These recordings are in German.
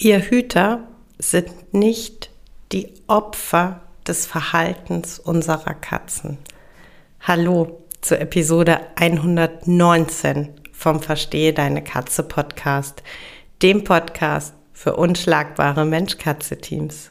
Wir Hüter sind nicht die Opfer des Verhaltens unserer Katzen. Hallo zur Episode 119 vom Verstehe deine Katze Podcast, dem Podcast für unschlagbare Mensch-Katze-Teams.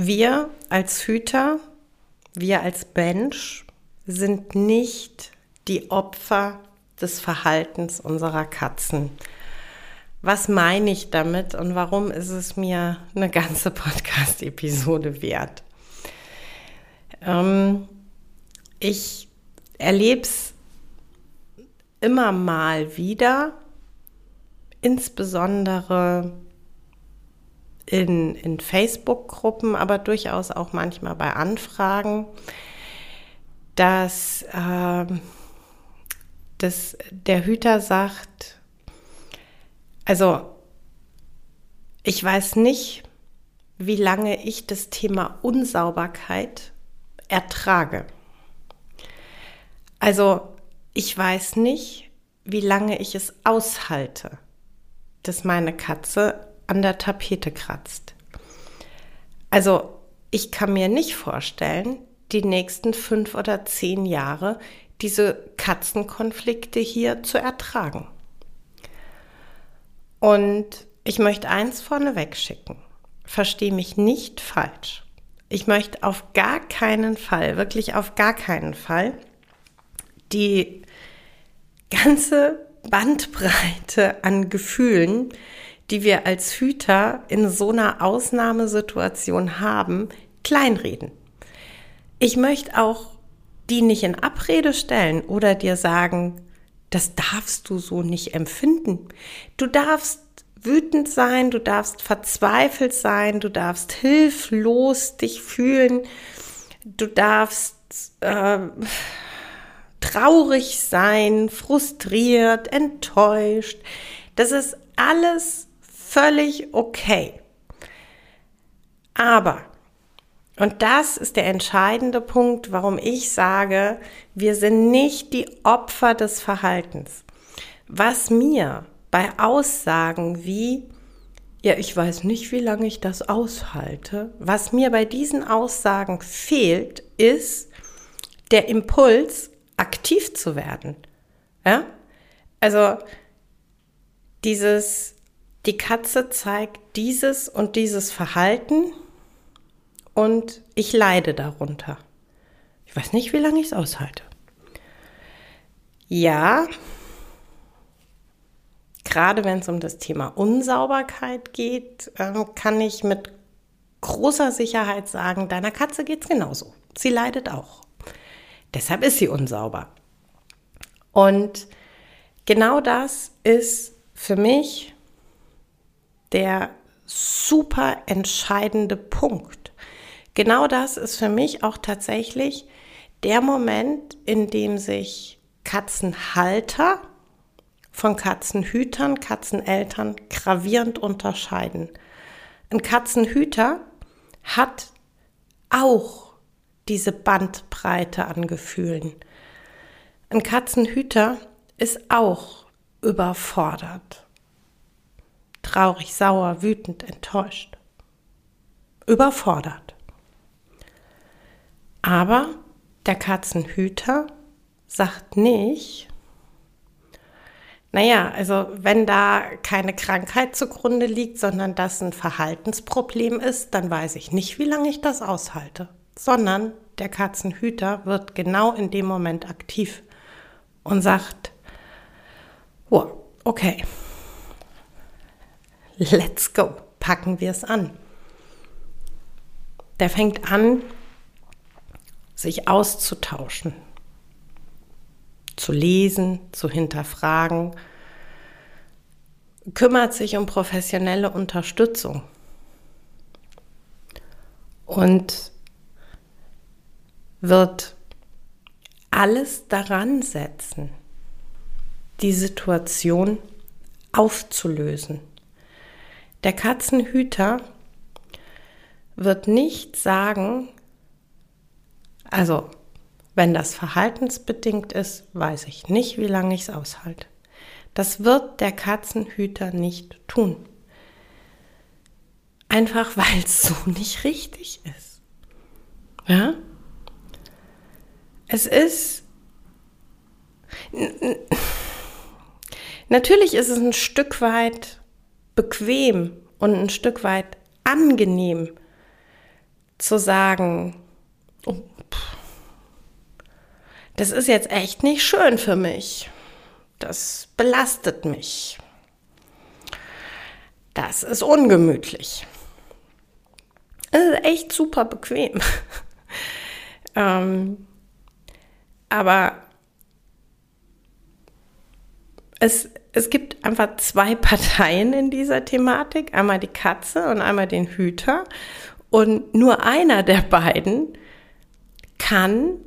Wir als Hüter, wir als Mensch sind nicht die Opfer des Verhaltens unserer Katzen. Was meine ich damit und warum ist es mir eine ganze Podcast-Episode wert? Ähm, ich erlebe es immer mal wieder, insbesondere in, in Facebook-Gruppen, aber durchaus auch manchmal bei Anfragen, dass, äh, dass der Hüter sagt, also ich weiß nicht, wie lange ich das Thema Unsauberkeit ertrage. Also ich weiß nicht, wie lange ich es aushalte, dass meine Katze an der Tapete kratzt. Also ich kann mir nicht vorstellen, die nächsten fünf oder zehn Jahre diese Katzenkonflikte hier zu ertragen. Und ich möchte eins vorneweg schicken. Verstehe mich nicht falsch. Ich möchte auf gar keinen Fall, wirklich auf gar keinen Fall, die ganze Bandbreite an Gefühlen, die wir als Hüter in so einer Ausnahmesituation haben, kleinreden. Ich möchte auch die nicht in Abrede stellen oder dir sagen, das darfst du so nicht empfinden. Du darfst wütend sein, du darfst verzweifelt sein, du darfst hilflos dich fühlen, du darfst äh, traurig sein, frustriert, enttäuscht. Das ist alles völlig okay. Aber, und das ist der entscheidende Punkt, warum ich sage, wir sind nicht die Opfer des Verhaltens. Was mir bei Aussagen wie, ja, ich weiß nicht, wie lange ich das aushalte, was mir bei diesen Aussagen fehlt, ist der Impuls, aktiv zu werden. Ja? Also dieses, die Katze zeigt dieses und dieses Verhalten und ich leide darunter. Ich weiß nicht, wie lange ich es aushalte. Ja, gerade wenn es um das Thema Unsauberkeit geht, ähm, kann ich mit großer Sicherheit sagen, deiner Katze geht es genauso. Sie leidet auch. Deshalb ist sie unsauber. Und genau das ist für mich der super entscheidende Punkt. Genau das ist für mich auch tatsächlich der Moment, in dem sich Katzenhalter von Katzenhütern, Katzeneltern gravierend unterscheiden. Ein Katzenhüter hat auch diese Bandbreite an Gefühlen. Ein Katzenhüter ist auch überfordert traurig, sauer, wütend, enttäuscht, überfordert. Aber der Katzenhüter sagt nicht, Naja, also wenn da keine Krankheit zugrunde liegt, sondern das ein Verhaltensproblem ist, dann weiß ich nicht, wie lange ich das aushalte, sondern der Katzenhüter wird genau in dem Moment aktiv und sagt, oh, okay, let's go, packen wir es an. Der fängt an, sich auszutauschen, zu lesen, zu hinterfragen, kümmert sich um professionelle Unterstützung. Und wird alles daran setzen, die Situation aufzulösen. Der Katzenhüter wird nicht sagen, also wenn das verhaltensbedingt ist, weiß ich nicht, wie lange ich es aushalte. Das wird der Katzenhüter nicht tun. Einfach weil es so nicht richtig ist. Ja? Es ist. Natürlich ist es ein Stück weit bequem und ein Stück weit angenehm zu sagen, oh, das ist jetzt echt nicht schön für mich. Das belastet mich. Das ist ungemütlich. Es ist echt super bequem. ähm, aber es, es gibt einfach zwei Parteien in dieser Thematik. Einmal die Katze und einmal den Hüter. Und nur einer der beiden kann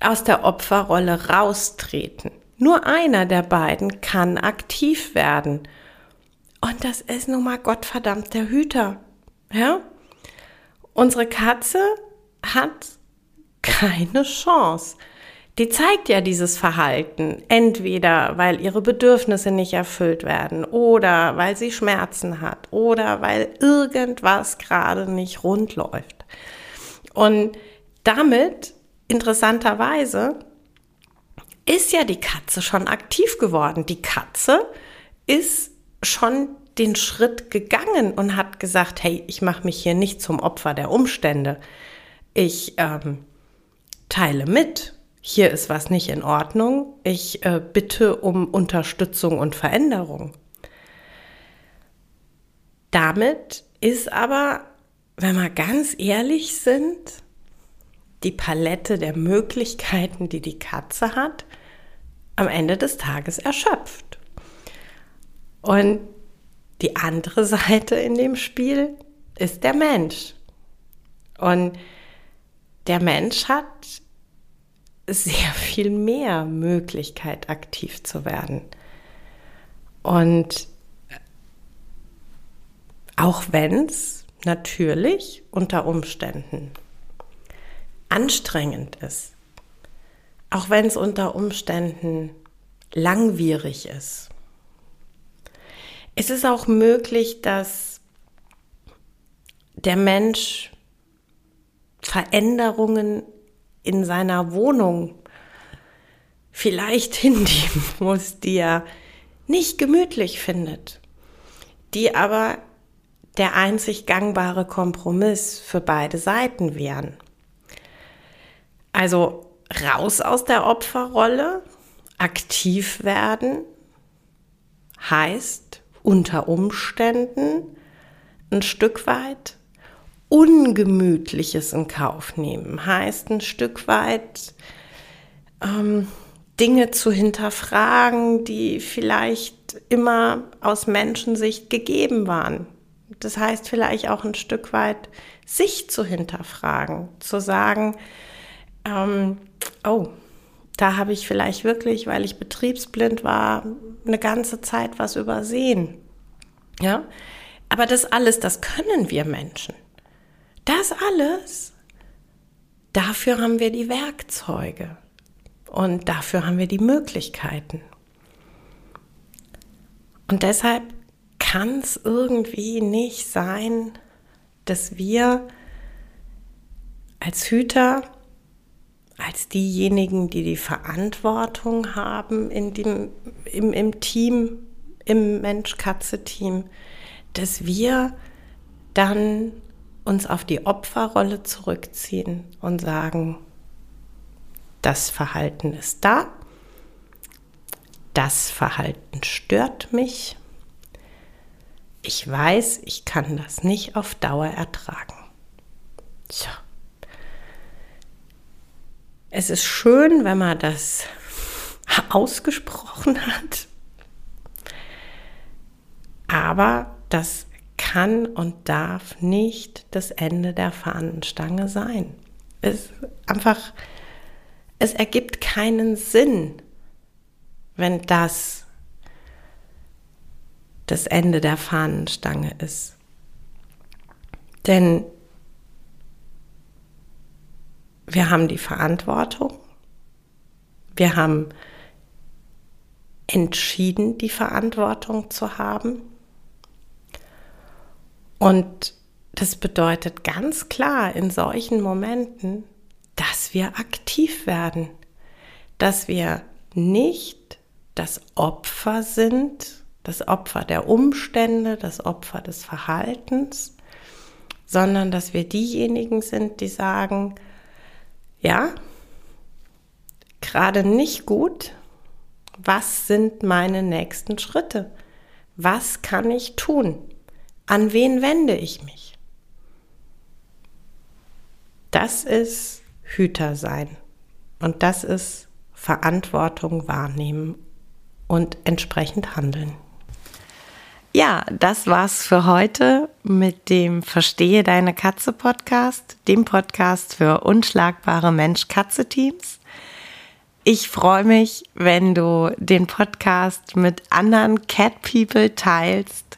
aus der Opferrolle raustreten. Nur einer der beiden kann aktiv werden. Und das ist nun mal Gottverdammt der Hüter. Ja? Unsere Katze hat keine Chance. Die zeigt ja dieses Verhalten, entweder weil ihre Bedürfnisse nicht erfüllt werden oder weil sie Schmerzen hat oder weil irgendwas gerade nicht rund läuft. Und damit, interessanterweise, ist ja die Katze schon aktiv geworden. Die Katze ist schon den Schritt gegangen und hat gesagt, hey, ich mache mich hier nicht zum Opfer der Umstände. Ich ähm, teile mit, hier ist was nicht in Ordnung, ich äh, bitte um Unterstützung und Veränderung. Damit ist aber, wenn wir ganz ehrlich sind, die Palette der Möglichkeiten, die die Katze hat, am Ende des Tages erschöpft. Und die andere Seite in dem Spiel ist der Mensch. Und der Mensch hat sehr viel mehr Möglichkeit, aktiv zu werden. Und auch wenn es natürlich unter Umständen anstrengend ist, auch wenn es unter Umständen langwierig ist, es ist auch möglich, dass der Mensch Veränderungen in seiner Wohnung vielleicht hinnehmen muss, die er nicht gemütlich findet, die aber der einzig gangbare Kompromiss für beide Seiten wären. Also raus aus der Opferrolle, aktiv werden, heißt unter Umständen ein Stück weit Ungemütliches in Kauf nehmen. Heißt ein Stück weit ähm, Dinge zu hinterfragen, die vielleicht immer aus Menschensicht gegeben waren. Das heißt vielleicht auch ein Stück weit sich zu hinterfragen, zu sagen, ähm, oh, da habe ich vielleicht wirklich, weil ich betriebsblind war, eine ganze Zeit was übersehen. Ja, aber das alles, das können wir Menschen. Das alles, dafür haben wir die Werkzeuge und dafür haben wir die Möglichkeiten. Und deshalb kann es irgendwie nicht sein, dass wir als Hüter als diejenigen, die die Verantwortung haben in dem, im, im Team, im Mensch-Katze-Team, dass wir dann uns auf die Opferrolle zurückziehen und sagen, das Verhalten ist da, das Verhalten stört mich, ich weiß, ich kann das nicht auf Dauer ertragen. Tja. Es ist schön, wenn man das ausgesprochen hat, aber das kann und darf nicht das Ende der Fahnenstange sein. Es einfach, es ergibt keinen Sinn, wenn das das Ende der Fahnenstange ist. Denn wir haben die Verantwortung, wir haben entschieden, die Verantwortung zu haben. Und das bedeutet ganz klar in solchen Momenten, dass wir aktiv werden, dass wir nicht das Opfer sind das Opfer der Umstände, das Opfer des Verhaltens, sondern dass wir diejenigen sind, die sagen, ja, gerade nicht gut, was sind meine nächsten Schritte? Was kann ich tun? An wen wende ich mich? Das ist Hüter sein und das ist Verantwortung wahrnehmen und entsprechend handeln. Ja, das war's für heute mit dem Verstehe deine Katze Podcast, dem Podcast für unschlagbare Mensch-Katze-Teams. Ich freue mich, wenn du den Podcast mit anderen Cat People teilst,